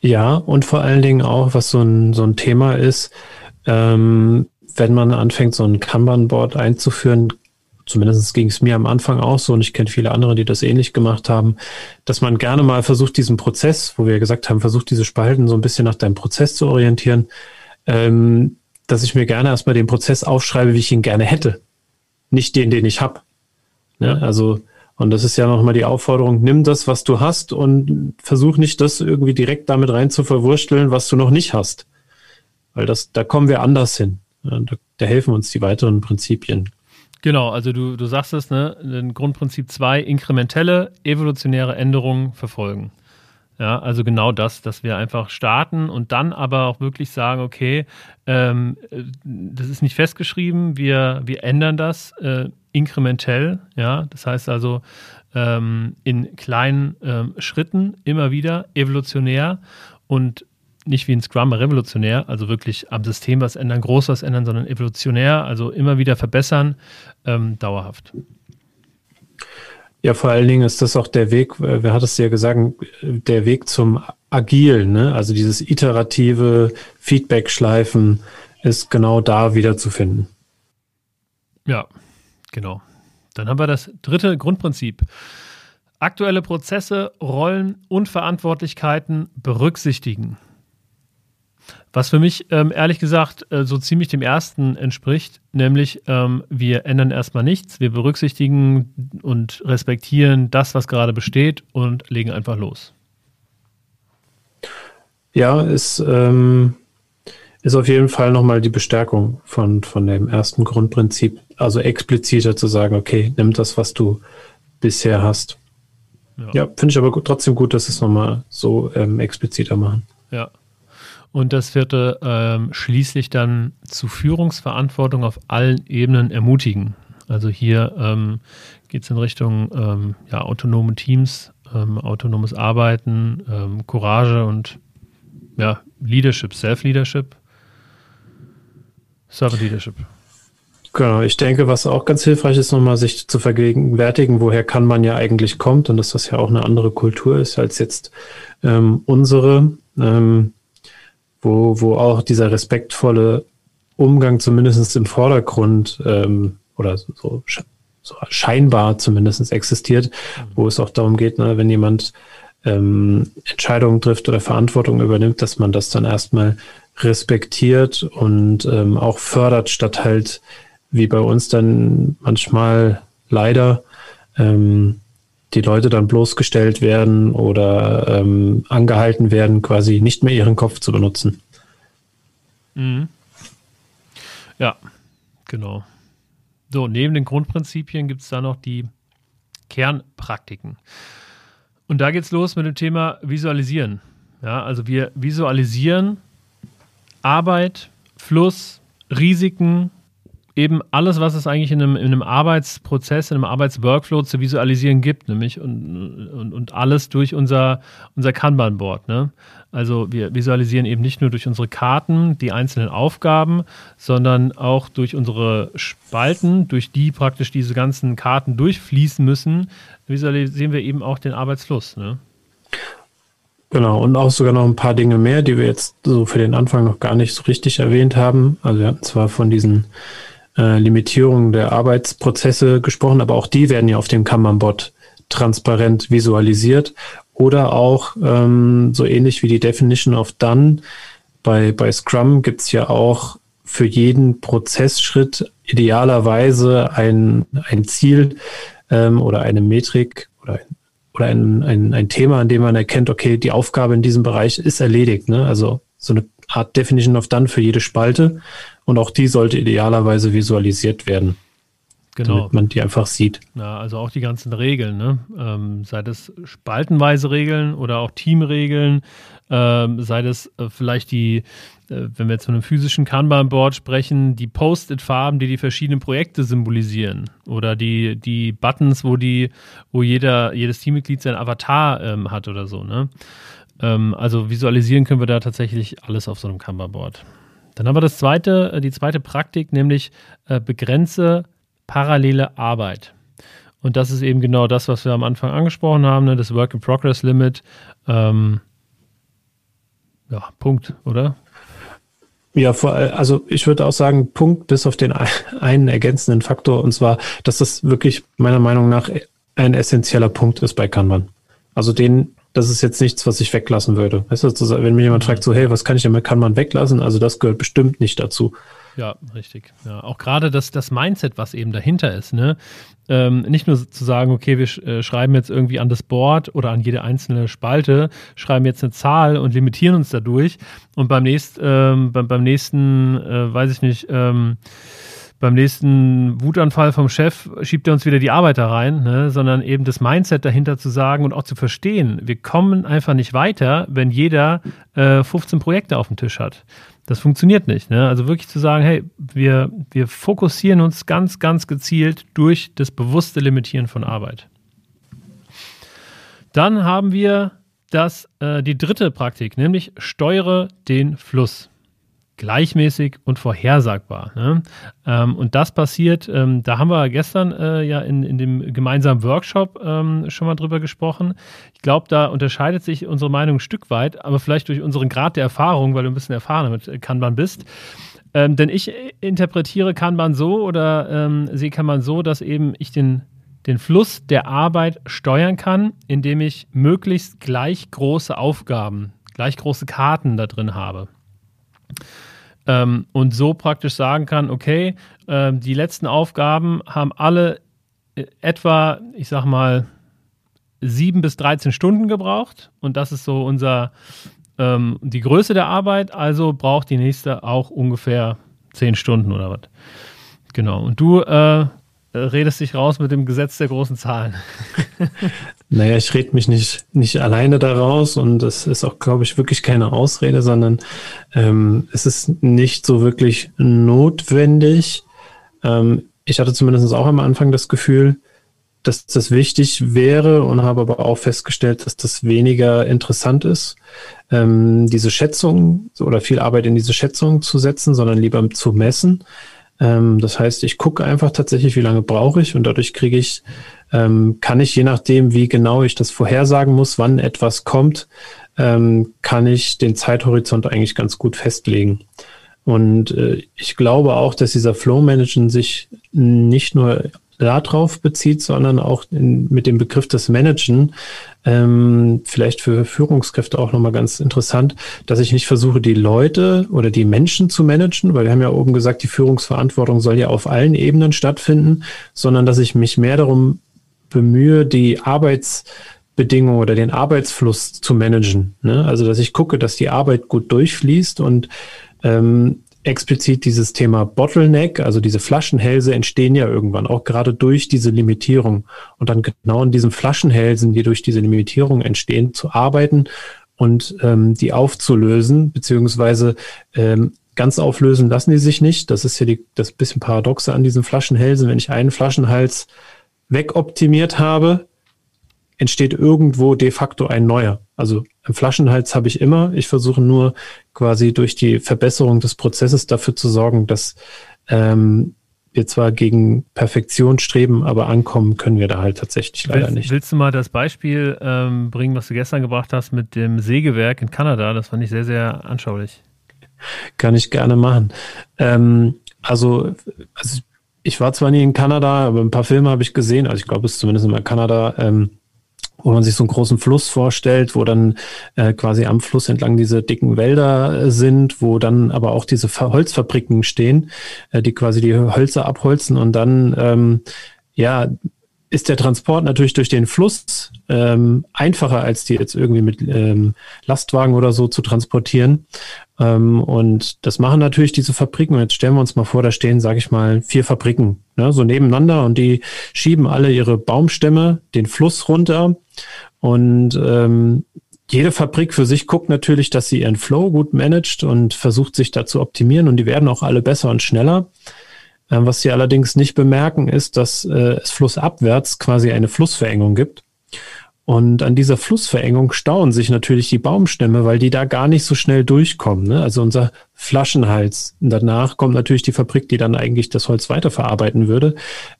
Ja, und vor allen Dingen auch, was so ein, so ein Thema ist, ähm, wenn man anfängt, so ein Kanban-Board einzuführen, zumindest ging es mir am Anfang auch so und ich kenne viele andere, die das ähnlich gemacht haben, dass man gerne mal versucht, diesen Prozess, wo wir gesagt haben, versucht diese Spalten so ein bisschen nach deinem Prozess zu orientieren, ähm, dass ich mir gerne erstmal den Prozess aufschreibe, wie ich ihn gerne hätte. Nicht den, den ich habe. Ne? Also, und das ist ja nochmal die Aufforderung, nimm das, was du hast und versuch nicht, das irgendwie direkt damit rein zu verwursteln, was du noch nicht hast. Weil das, da kommen wir anders hin. Da, da helfen uns die weiteren Prinzipien. Genau, also du, du sagst es, ne? Grundprinzip 2, inkrementelle, evolutionäre Änderungen verfolgen. Ja, also genau das, dass wir einfach starten und dann aber auch wirklich sagen, okay, ähm, das ist nicht festgeschrieben, wir, wir ändern das äh, inkrementell, ja, das heißt also ähm, in kleinen ähm, Schritten immer wieder evolutionär und nicht wie ein Scrum revolutionär, also wirklich am System was ändern, groß was ändern, sondern evolutionär, also immer wieder verbessern, ähm, dauerhaft. Ja, vor allen Dingen ist das auch der Weg, äh, wer hat es ja gesagt, der Weg zum Agil, ne? Also dieses iterative Feedback-Schleifen ist genau da wiederzufinden. Ja, genau. Dann haben wir das dritte Grundprinzip. Aktuelle Prozesse, Rollen und Verantwortlichkeiten berücksichtigen. Was für mich ähm, ehrlich gesagt äh, so ziemlich dem ersten entspricht, nämlich ähm, wir ändern erstmal nichts, wir berücksichtigen und respektieren das, was gerade besteht und legen einfach los. Ja, ist, ähm, ist auf jeden Fall nochmal die Bestärkung von, von dem ersten Grundprinzip, also expliziter zu sagen, okay, nimm das, was du bisher hast. Ja, ja finde ich aber trotzdem gut, dass es nochmal so ähm, expliziter machen. Ja. Und das vierte ähm, schließlich dann zu Führungsverantwortung auf allen Ebenen ermutigen. Also hier ähm, geht es in Richtung ähm, ja, autonome Teams, ähm, autonomes Arbeiten, ähm, Courage und ja, Leadership, Self-Leadership, Servant Leadership. Genau, ich denke, was auch ganz hilfreich ist, nochmal sich zu vergegenwärtigen, woher kann man ja eigentlich kommt und dass das ja auch eine andere Kultur ist als jetzt ähm, unsere. Ähm, wo, wo auch dieser respektvolle Umgang zumindest im Vordergrund ähm, oder so, so scheinbar zumindest existiert, wo es auch darum geht, ne, wenn jemand ähm, Entscheidungen trifft oder Verantwortung übernimmt, dass man das dann erstmal respektiert und ähm, auch fördert, statt halt wie bei uns dann manchmal leider ähm, die Leute dann bloßgestellt werden oder ähm, angehalten werden, quasi nicht mehr ihren Kopf zu benutzen. Mhm. Ja, genau. So, neben den Grundprinzipien gibt es da noch die Kernpraktiken. Und da geht es los mit dem Thema Visualisieren. Ja, also wir visualisieren Arbeit, Fluss, Risiken, eben alles, was es eigentlich in einem, in einem Arbeitsprozess, in einem Arbeitsworkflow zu visualisieren gibt, nämlich und, und, und alles durch unser, unser Kanban-Board. Ne? Also wir visualisieren eben nicht nur durch unsere Karten die einzelnen Aufgaben, sondern auch durch unsere Spalten, durch die praktisch diese ganzen Karten durchfließen müssen, visualisieren wir eben auch den Arbeitsfluss. Ne? Genau, und auch sogar noch ein paar Dinge mehr, die wir jetzt so für den Anfang noch gar nicht so richtig erwähnt haben. Also wir hatten zwar von diesen äh, Limitierung der Arbeitsprozesse gesprochen, aber auch die werden ja auf dem Kanban-Bot transparent visualisiert oder auch ähm, so ähnlich wie die Definition of Done bei, bei Scrum gibt's ja auch für jeden Prozessschritt idealerweise ein, ein Ziel ähm, oder eine Metrik oder, oder ein, ein, ein Thema, an dem man erkennt, okay, die Aufgabe in diesem Bereich ist erledigt. Ne? Also so eine Art Definition of Done für jede Spalte. Und auch die sollte idealerweise visualisiert werden. Genau. Damit man die einfach sieht. Ja, also auch die ganzen Regeln, ne? Ähm, sei das spaltenweise Regeln oder auch Teamregeln, ähm, sei das äh, vielleicht die, äh, wenn wir jetzt von einem physischen Kanban-Board sprechen, die Post-it-Farben, die die verschiedenen Projekte symbolisieren oder die, die Buttons, wo die, wo jeder, jedes Teammitglied sein Avatar ähm, hat oder so, ne? Ähm, also visualisieren können wir da tatsächlich alles auf so einem Kanban-Board. Dann haben wir das zweite, äh, die zweite Praktik, nämlich äh, begrenze parallele Arbeit. Und das ist eben genau das, was wir am Anfang angesprochen haben, ne? das Work-in-Progress-Limit. Ähm, ja, Punkt, oder? Ja, also ich würde auch sagen, Punkt bis auf den einen ergänzenden Faktor, und zwar, dass das wirklich meiner Meinung nach ein essentieller Punkt ist bei Kanban. Also den das ist jetzt nichts, was ich weglassen würde. Weißt du, wenn mir jemand fragt, so, hey, was kann ich denn, kann man weglassen? Also das gehört bestimmt nicht dazu. Ja, richtig. Ja, auch gerade das, das Mindset, was eben dahinter ist, ne? Ähm, nicht nur zu sagen, okay, wir sch äh, schreiben jetzt irgendwie an das Board oder an jede einzelne Spalte, schreiben jetzt eine Zahl und limitieren uns dadurch und beim, nächst, ähm, beim, beim nächsten, äh, weiß ich nicht, ähm, beim nächsten Wutanfall vom Chef schiebt er uns wieder die Arbeit da rein, ne? sondern eben das Mindset dahinter zu sagen und auch zu verstehen, wir kommen einfach nicht weiter, wenn jeder äh, 15 Projekte auf dem Tisch hat. Das funktioniert nicht. Ne? Also wirklich zu sagen, hey, wir, wir fokussieren uns ganz, ganz gezielt durch das bewusste Limitieren von Arbeit. Dann haben wir das, äh, die dritte Praktik, nämlich steuere den Fluss. Gleichmäßig und vorhersagbar. Ne? Ähm, und das passiert, ähm, da haben wir gestern äh, ja in, in dem gemeinsamen Workshop ähm, schon mal drüber gesprochen. Ich glaube, da unterscheidet sich unsere Meinung ein Stück weit, aber vielleicht durch unseren Grad der Erfahrung, weil du ein bisschen erfahrener mit Kanban bist. Ähm, denn ich interpretiere Kanban so oder ähm, sehe Kanban so, dass eben ich den den Fluss der Arbeit steuern kann, indem ich möglichst gleich große Aufgaben, gleich große Karten da drin habe. Ähm, und so praktisch sagen kann, okay, äh, die letzten Aufgaben haben alle äh, etwa, ich sag mal, sieben bis 13 Stunden gebraucht. Und das ist so unser, ähm, die Größe der Arbeit. Also braucht die nächste auch ungefähr zehn Stunden oder was. Genau. Und du äh, redest dich raus mit dem Gesetz der großen Zahlen. [LAUGHS] naja, ich rede mich nicht, nicht alleine da raus und das ist auch, glaube ich, wirklich keine Ausrede, sondern ähm, es ist nicht so wirklich notwendig. Ähm, ich hatte zumindest auch am Anfang das Gefühl, dass das wichtig wäre und habe aber auch festgestellt, dass das weniger interessant ist, ähm, diese Schätzung oder viel Arbeit in diese Schätzung zu setzen, sondern lieber zu messen. Ähm, das heißt, ich gucke einfach tatsächlich, wie lange brauche ich und dadurch kriege ich, ähm, kann ich je nachdem, wie genau ich das vorhersagen muss, wann etwas kommt, ähm, kann ich den Zeithorizont eigentlich ganz gut festlegen. Und äh, ich glaube auch, dass dieser Flow Managen sich nicht nur darauf bezieht, sondern auch in, mit dem Begriff des Managen, ähm, vielleicht für Führungskräfte auch nochmal ganz interessant, dass ich nicht versuche, die Leute oder die Menschen zu managen, weil wir haben ja oben gesagt, die Führungsverantwortung soll ja auf allen Ebenen stattfinden, sondern dass ich mich mehr darum bemühe, die Arbeitsbedingungen oder den Arbeitsfluss zu managen. Ne? Also dass ich gucke, dass die Arbeit gut durchfließt und ähm, explizit dieses Thema Bottleneck, also diese Flaschenhälse entstehen ja irgendwann auch gerade durch diese Limitierung. Und dann genau in diesen Flaschenhälsen, die durch diese Limitierung entstehen, zu arbeiten und ähm, die aufzulösen, beziehungsweise ähm, ganz auflösen lassen die sich nicht. Das ist ja die, das bisschen Paradoxe an diesen Flaschenhälsen. Wenn ich einen Flaschenhals wegoptimiert habe, entsteht irgendwo de facto ein neuer. Also einen Flaschenhals habe ich immer. Ich versuche nur quasi durch die Verbesserung des Prozesses dafür zu sorgen, dass ähm, wir zwar gegen Perfektion streben, aber ankommen können wir da halt tatsächlich leider willst, nicht. Willst du mal das Beispiel ähm, bringen, was du gestern gebracht hast mit dem Sägewerk in Kanada? Das fand ich sehr, sehr anschaulich. Kann ich gerne machen. Ähm, also, also ich war zwar nie in Kanada, aber ein paar Filme habe ich gesehen. Also ich glaube, es ist zumindest in Kanada. Ähm, wo man sich so einen großen Fluss vorstellt, wo dann äh, quasi am Fluss entlang diese dicken Wälder äh, sind, wo dann aber auch diese Holzfabriken stehen, äh, die quasi die Hölzer abholzen und dann ähm, ja ist der Transport natürlich durch den Fluss ähm, einfacher, als die jetzt irgendwie mit ähm, Lastwagen oder so zu transportieren. Ähm, und das machen natürlich diese Fabriken. Und jetzt stellen wir uns mal vor, da stehen, sage ich mal, vier Fabriken, ne, so nebeneinander und die schieben alle ihre Baumstämme den Fluss runter. Und ähm, jede Fabrik für sich guckt natürlich, dass sie ihren Flow gut managt und versucht sich da zu optimieren und die werden auch alle besser und schneller. Ähm, was sie allerdings nicht bemerken, ist, dass äh, es flussabwärts quasi eine Flussverengung gibt. Und an dieser Flussverengung stauen sich natürlich die Baumstämme, weil die da gar nicht so schnell durchkommen. Ne? Also unser Flaschenhals. Danach kommt natürlich die Fabrik, die dann eigentlich das Holz weiterverarbeiten würde.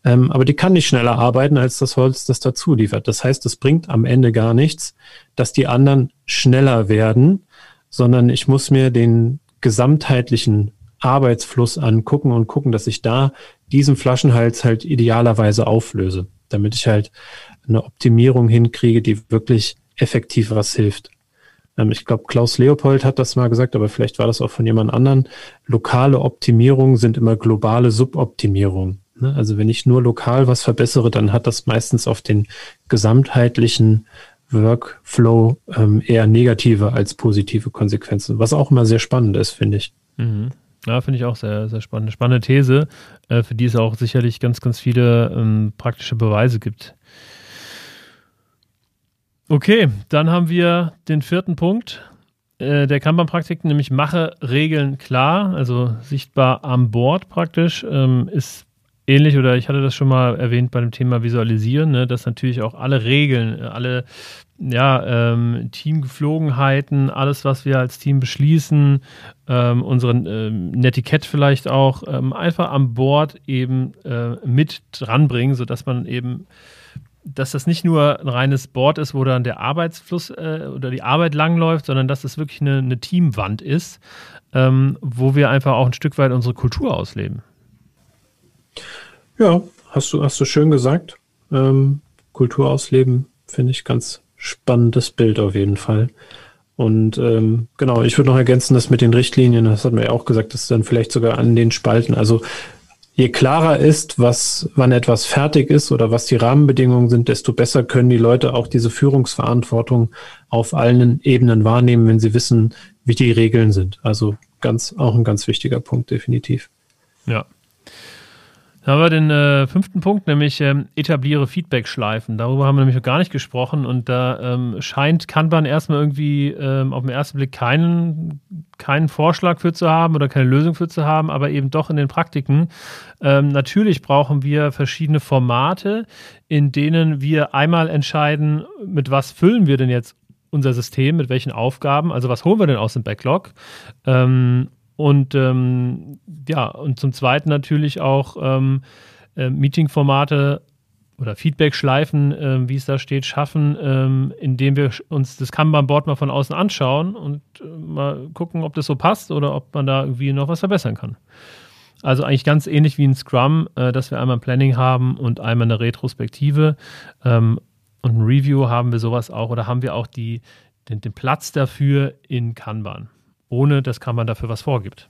Ähm, aber die kann nicht schneller arbeiten als das Holz, das dazu liefert. Das heißt, es bringt am Ende gar nichts, dass die anderen schneller werden, sondern ich muss mir den gesamtheitlichen Arbeitsfluss angucken und gucken, dass ich da diesen Flaschenhals halt idealerweise auflöse, damit ich halt eine Optimierung hinkriege, die wirklich effektiv was hilft. Ähm, ich glaube, Klaus Leopold hat das mal gesagt, aber vielleicht war das auch von jemand anderen. Lokale Optimierungen sind immer globale Suboptimierungen. Ne? Also wenn ich nur lokal was verbessere, dann hat das meistens auf den gesamtheitlichen Workflow ähm, eher negative als positive Konsequenzen, was auch immer sehr spannend ist, finde ich. Mhm. Ja, finde ich auch sehr, sehr spannend. Spannende These, äh, für die es auch sicherlich ganz, ganz viele ähm, praktische Beweise gibt. Okay, dann haben wir den vierten Punkt äh, der Kanban-Praktiken, nämlich mache Regeln klar, also sichtbar am Board praktisch, ähm, ist ähnlich oder ich hatte das schon mal erwähnt bei dem Thema Visualisieren, ne, dass natürlich auch alle Regeln, alle ja, ähm, Teamgeflogenheiten, alles, was wir als Team beschließen, ähm, unseren ähm, Netiquette vielleicht auch, ähm, einfach an Bord eben äh, mit dranbringen, sodass man eben, dass das nicht nur ein reines Board ist, wo dann der Arbeitsfluss äh, oder die Arbeit langläuft, sondern dass es wirklich eine, eine Teamwand ist, ähm, wo wir einfach auch ein Stück weit unsere Kultur ausleben. Ja, hast du, hast du schön gesagt. Ähm, Kultur ausleben, finde ich ganz spannendes Bild auf jeden Fall. Und ähm, genau, ich würde noch ergänzen, dass mit den Richtlinien, das hatten wir ja auch gesagt, dass dann vielleicht sogar an den Spalten, also je klarer ist, was, wann etwas fertig ist oder was die Rahmenbedingungen sind, desto besser können die Leute auch diese Führungsverantwortung auf allen Ebenen wahrnehmen, wenn sie wissen, wie die Regeln sind. Also ganz, auch ein ganz wichtiger Punkt, definitiv. Ja, dann haben wir den äh, fünften Punkt, nämlich ähm, etabliere Feedback-Schleifen. Darüber haben wir nämlich noch gar nicht gesprochen und da ähm, scheint Kanban erstmal irgendwie ähm, auf den ersten Blick keinen, keinen Vorschlag für zu haben oder keine Lösung für zu haben, aber eben doch in den Praktiken. Ähm, natürlich brauchen wir verschiedene Formate, in denen wir einmal entscheiden, mit was füllen wir denn jetzt unser System, mit welchen Aufgaben, also was holen wir denn aus dem Backlog ähm, und ähm, ja, und zum Zweiten natürlich auch ähm, äh, Meeting-Formate oder Feedback-Schleifen, äh, wie es da steht, schaffen, ähm, indem wir uns das Kanban-Board mal von außen anschauen und äh, mal gucken, ob das so passt oder ob man da irgendwie noch was verbessern kann. Also eigentlich ganz ähnlich wie ein Scrum, äh, dass wir einmal ein Planning haben und einmal eine Retrospektive. Ähm, und ein Review haben wir sowas auch oder haben wir auch die, den, den Platz dafür in Kanban ohne dass man dafür was vorgibt.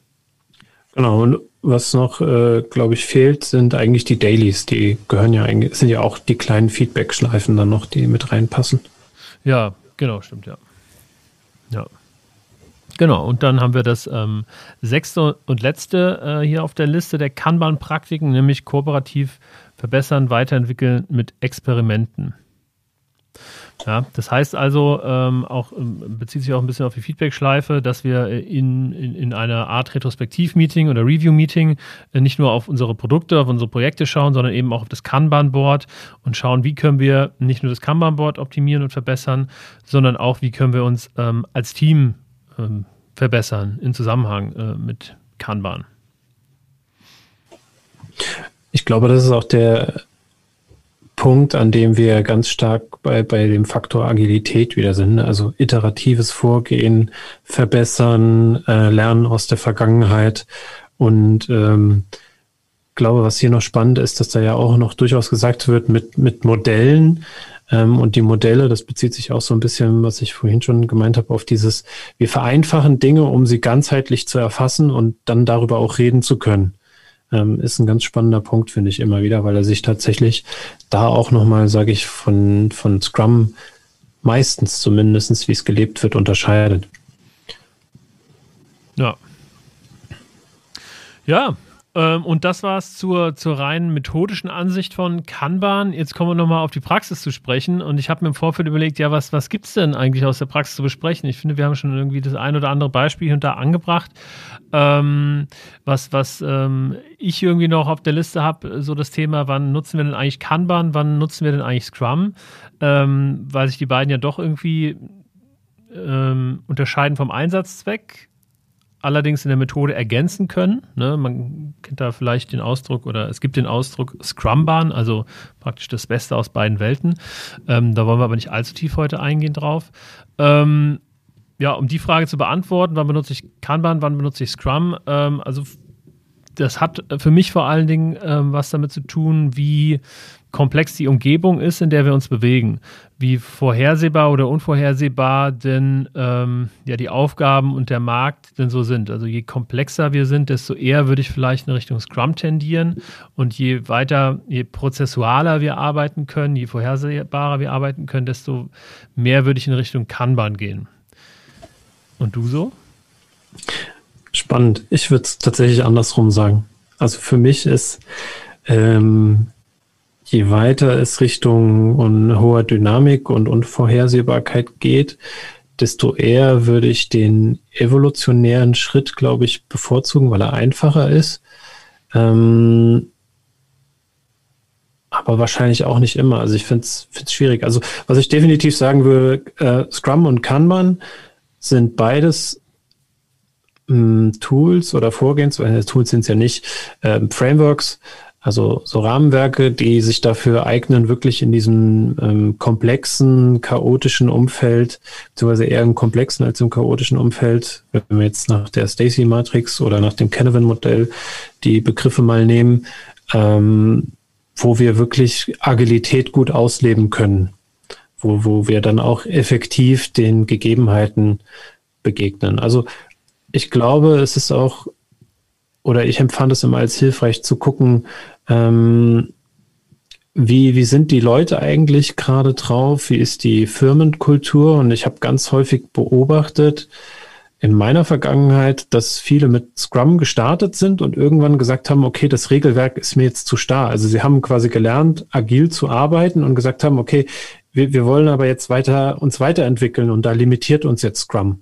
Genau, und was noch, äh, glaube ich, fehlt, sind eigentlich die Dailies. Die gehören ja eigentlich, sind ja auch die kleinen Feedback-Schleifen dann noch, die mit reinpassen. Ja, genau, stimmt, ja. Ja. Genau, und dann haben wir das ähm, sechste und letzte äh, hier auf der Liste der Kanban-Praktiken, nämlich kooperativ verbessern, weiterentwickeln mit Experimenten. Ja, das heißt also, ähm, auch ähm, bezieht sich auch ein bisschen auf die Feedback-Schleife, dass wir in, in, in einer Art Retrospektiv-Meeting oder Review-Meeting äh, nicht nur auf unsere Produkte, auf unsere Projekte schauen, sondern eben auch auf das Kanban-Board und schauen, wie können wir nicht nur das Kanban-Board optimieren und verbessern, sondern auch, wie können wir uns ähm, als Team ähm, verbessern in Zusammenhang äh, mit Kanban. Ich glaube, das ist auch der Punkt, an dem wir ganz stark bei, bei dem Faktor Agilität wieder sind. Also iteratives Vorgehen, verbessern, äh, lernen aus der Vergangenheit. Und ähm, glaube, was hier noch spannend ist, dass da ja auch noch durchaus gesagt wird mit, mit Modellen. Ähm, und die Modelle, das bezieht sich auch so ein bisschen, was ich vorhin schon gemeint habe, auf dieses, wir vereinfachen Dinge, um sie ganzheitlich zu erfassen und dann darüber auch reden zu können ähm, ist ein ganz spannender Punkt, finde ich immer wieder, weil er sich tatsächlich da auch nochmal, sage ich, von, von Scrum meistens zumindest, wie es gelebt wird, unterscheidet. Ja. Ja, und das war es zur, zur rein methodischen Ansicht von Kanban. Jetzt kommen wir nochmal auf die Praxis zu sprechen. Und ich habe mir im Vorfeld überlegt, ja, was, was gibt es denn eigentlich aus der Praxis zu besprechen? Ich finde, wir haben schon irgendwie das ein oder andere Beispiel hier und da angebracht. Ähm, was was ähm, ich irgendwie noch auf der Liste habe, so das Thema, wann nutzen wir denn eigentlich Kanban, wann nutzen wir denn eigentlich Scrum? Ähm, weil sich die beiden ja doch irgendwie ähm, unterscheiden vom Einsatzzweck allerdings in der Methode ergänzen können. Ne? Man kennt da vielleicht den Ausdruck oder es gibt den Ausdruck Scrum-Bahn, also praktisch das Beste aus beiden Welten. Ähm, da wollen wir aber nicht allzu tief heute eingehen drauf. Ähm, ja, um die Frage zu beantworten, wann benutze ich Kanban, wann benutze ich Scrum? Ähm, also das hat für mich vor allen Dingen ähm, was damit zu tun, wie komplex die Umgebung ist, in der wir uns bewegen, wie vorhersehbar oder unvorhersehbar denn ähm, ja die Aufgaben und der Markt denn so sind. Also je komplexer wir sind, desto eher würde ich vielleicht in Richtung Scrum tendieren und je weiter, je prozessualer wir arbeiten können, je vorhersehbarer wir arbeiten können, desto mehr würde ich in Richtung Kanban gehen. Und du so? Spannend. Ich würde es tatsächlich andersrum sagen. Also für mich ist ähm, je weiter es Richtung un hoher Dynamik und Unvorhersehbarkeit geht, desto eher würde ich den evolutionären Schritt, glaube ich, bevorzugen, weil er einfacher ist. Ähm, aber wahrscheinlich auch nicht immer. Also ich finde es schwierig. Also was ich definitiv sagen würde, äh, Scrum und Kanban sind beides mh, Tools oder Vorgehens, weil Tools sind es ja nicht, äh, Frameworks, also so Rahmenwerke, die sich dafür eignen, wirklich in diesem ähm, komplexen, chaotischen Umfeld, beziehungsweise eher im komplexen als im chaotischen Umfeld, wenn wir jetzt nach der Stacy-Matrix oder nach dem Canavan-Modell die Begriffe mal nehmen, ähm, wo wir wirklich Agilität gut ausleben können, wo, wo wir dann auch effektiv den Gegebenheiten begegnen. Also ich glaube, es ist auch, oder ich empfand es immer als hilfreich zu gucken, ähm, wie, wie sind die Leute eigentlich gerade drauf? Wie ist die Firmenkultur? Und ich habe ganz häufig beobachtet in meiner Vergangenheit, dass viele mit Scrum gestartet sind und irgendwann gesagt haben, okay, das Regelwerk ist mir jetzt zu starr. Also sie haben quasi gelernt, agil zu arbeiten und gesagt haben, okay, wir, wir wollen aber jetzt weiter uns weiterentwickeln und da limitiert uns jetzt Scrum.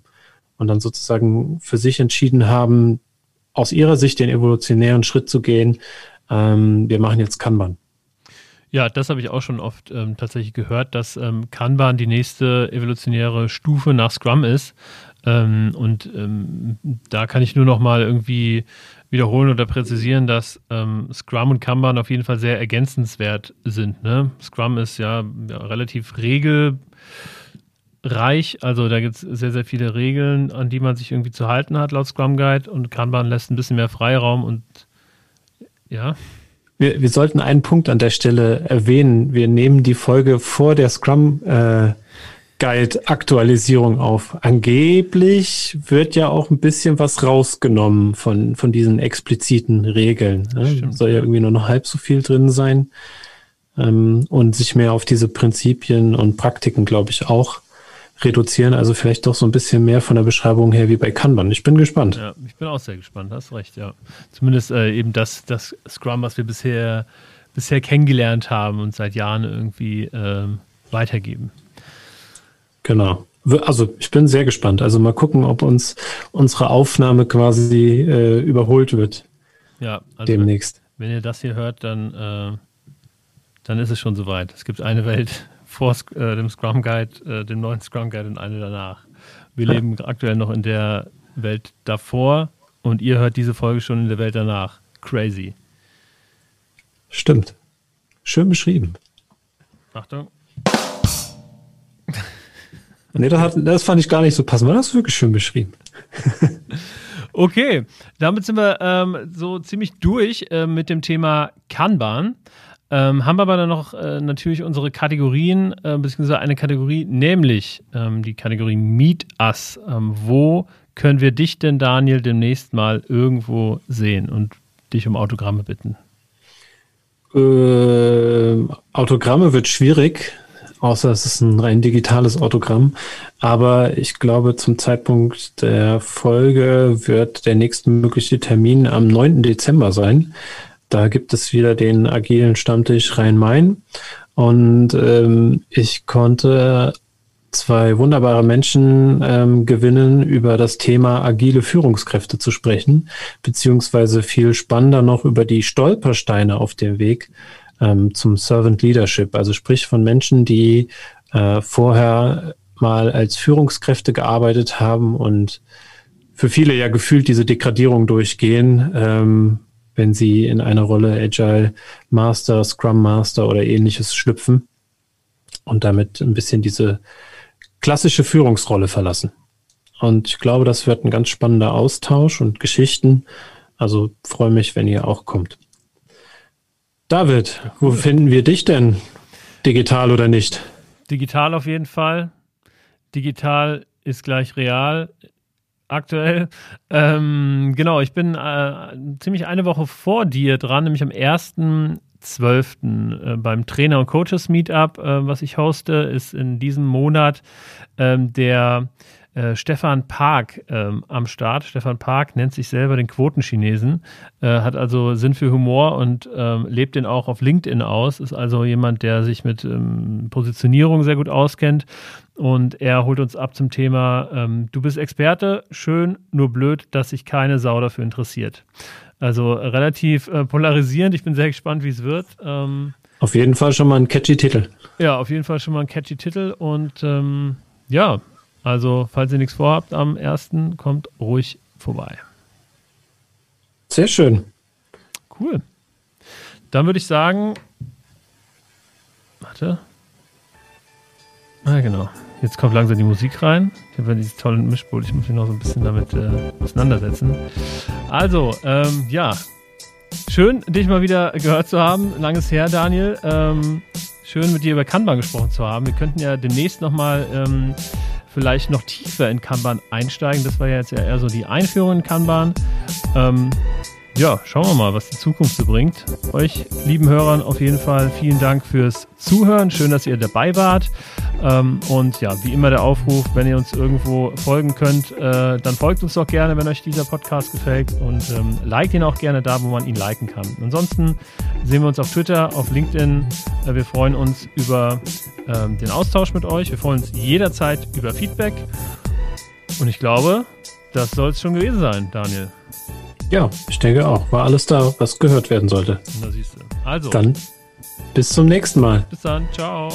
Und dann sozusagen für sich entschieden haben, aus ihrer Sicht den evolutionären Schritt zu gehen, ähm, wir machen jetzt Kanban. Ja, das habe ich auch schon oft ähm, tatsächlich gehört, dass ähm, Kanban die nächste evolutionäre Stufe nach Scrum ist. Ähm, und ähm, da kann ich nur noch mal irgendwie wiederholen oder präzisieren, dass ähm, Scrum und Kanban auf jeden Fall sehr ergänzenswert sind. Ne? Scrum ist ja, ja relativ regelreich, also da gibt es sehr, sehr viele Regeln, an die man sich irgendwie zu halten hat laut Scrum Guide und Kanban lässt ein bisschen mehr Freiraum und ja. Wir, wir sollten einen Punkt an der Stelle erwähnen. Wir nehmen die Folge vor der Scrum äh, Guide Aktualisierung auf. Angeblich wird ja auch ein bisschen was rausgenommen von, von diesen expliziten Regeln. Ne? Stimmt, Soll ja irgendwie nur noch halb so viel drin sein. Ähm, und sich mehr auf diese Prinzipien und Praktiken, glaube ich, auch reduzieren. Also vielleicht doch so ein bisschen mehr von der Beschreibung her wie bei Kanban. Ich bin gespannt. Ja, ich bin auch sehr gespannt, hast recht, ja. Zumindest äh, eben das, das Scrum, was wir bisher, bisher kennengelernt haben und seit Jahren irgendwie ähm, weitergeben. Genau. Also ich bin sehr gespannt. Also mal gucken, ob uns unsere Aufnahme quasi äh, überholt wird. Ja, also demnächst. Wenn, wenn, ihr das hier hört, dann, äh, dann ist es schon soweit. Es gibt eine Welt, vor äh, dem Scrum Guide, äh, dem neuen Scrum Guide und eine danach. Wir leben [LAUGHS] aktuell noch in der Welt davor und ihr hört diese Folge schon in der Welt danach. Crazy. Stimmt. Schön beschrieben. Achtung. [LAUGHS] nee, das, hat, das fand ich gar nicht so passend. War das wirklich schön beschrieben? [LAUGHS] okay, damit sind wir ähm, so ziemlich durch äh, mit dem Thema Kanban. Ähm, haben aber dann noch äh, natürlich unsere Kategorien, äh, beziehungsweise eine Kategorie, nämlich ähm, die Kategorie Meet Us. Ähm, wo können wir dich denn, Daniel, demnächst mal irgendwo sehen und dich um Autogramme bitten? Äh, Autogramme wird schwierig, außer es ist ein rein digitales Autogramm. Aber ich glaube, zum Zeitpunkt der Folge wird der nächstmögliche Termin am 9. Dezember sein. Da gibt es wieder den agilen Stammtisch Rhein-Main. Und ähm, ich konnte zwei wunderbare Menschen ähm, gewinnen, über das Thema agile Führungskräfte zu sprechen, beziehungsweise viel spannender noch über die Stolpersteine auf dem Weg ähm, zum Servant Leadership. Also sprich von Menschen, die äh, vorher mal als Führungskräfte gearbeitet haben und für viele ja gefühlt diese Degradierung durchgehen, ähm, wenn sie in eine Rolle Agile Master, Scrum Master oder ähnliches schlüpfen und damit ein bisschen diese klassische Führungsrolle verlassen. Und ich glaube, das wird ein ganz spannender Austausch und Geschichten. Also freue mich, wenn ihr auch kommt. David, wo finden wir dich denn? Digital oder nicht? Digital auf jeden Fall. Digital ist gleich real aktuell. Ähm, genau, ich bin äh, ziemlich eine Woche vor dir dran, nämlich am 1.12. Äh, beim Trainer- und Coaches Meetup, äh, was ich hoste, ist in diesem Monat ähm, der äh, Stefan Park ähm, am Start. Stefan Park nennt sich selber den Quotenchinesen, äh, hat also Sinn für Humor und ähm, lebt den auch auf LinkedIn aus, ist also jemand, der sich mit ähm, Positionierung sehr gut auskennt. Und er holt uns ab zum Thema, ähm, du bist Experte, schön, nur blöd, dass sich keine Sau dafür interessiert. Also relativ äh, polarisierend. Ich bin sehr gespannt, wie es wird. Ähm, Auf jeden Fall schon mal ein catchy Titel. Ja, auf jeden Fall schon mal ein catchy Titel. Und ähm, ja, also falls ihr nichts vorhabt am ersten, kommt ruhig vorbei. Sehr schön. Cool. Dann würde ich sagen, warte. Ah, genau. Jetzt kommt langsam die Musik rein. Ich habe ja dieses tolle Mischpult. Ich muss mich noch so ein bisschen damit äh, auseinandersetzen. Also, ähm, ja. Schön, dich mal wieder gehört zu haben. Langes her, Daniel. Ähm, schön, mit dir über Kanban gesprochen zu haben. Wir könnten ja demnächst nochmal ähm, vielleicht noch tiefer in Kanban einsteigen. Das war ja jetzt ja eher so die Einführung in Kanban. Ähm, ja, schauen wir mal, was die Zukunft so bringt. Euch, lieben Hörern, auf jeden Fall vielen Dank fürs Zuhören. Schön, dass ihr dabei wart. Ähm, und ja, wie immer der Aufruf, wenn ihr uns irgendwo folgen könnt, äh, dann folgt uns doch gerne, wenn euch dieser Podcast gefällt und ähm, liked ihn auch gerne da, wo man ihn liken kann. Ansonsten sehen wir uns auf Twitter, auf LinkedIn. Äh, wir freuen uns über ähm, den Austausch mit euch. Wir freuen uns jederzeit über Feedback. Und ich glaube, das soll es schon gewesen sein, Daniel. Ja, ich denke auch. War alles da, was gehört werden sollte. Na siehst du. Also. Dann bis zum nächsten Mal. Bis dann. Ciao.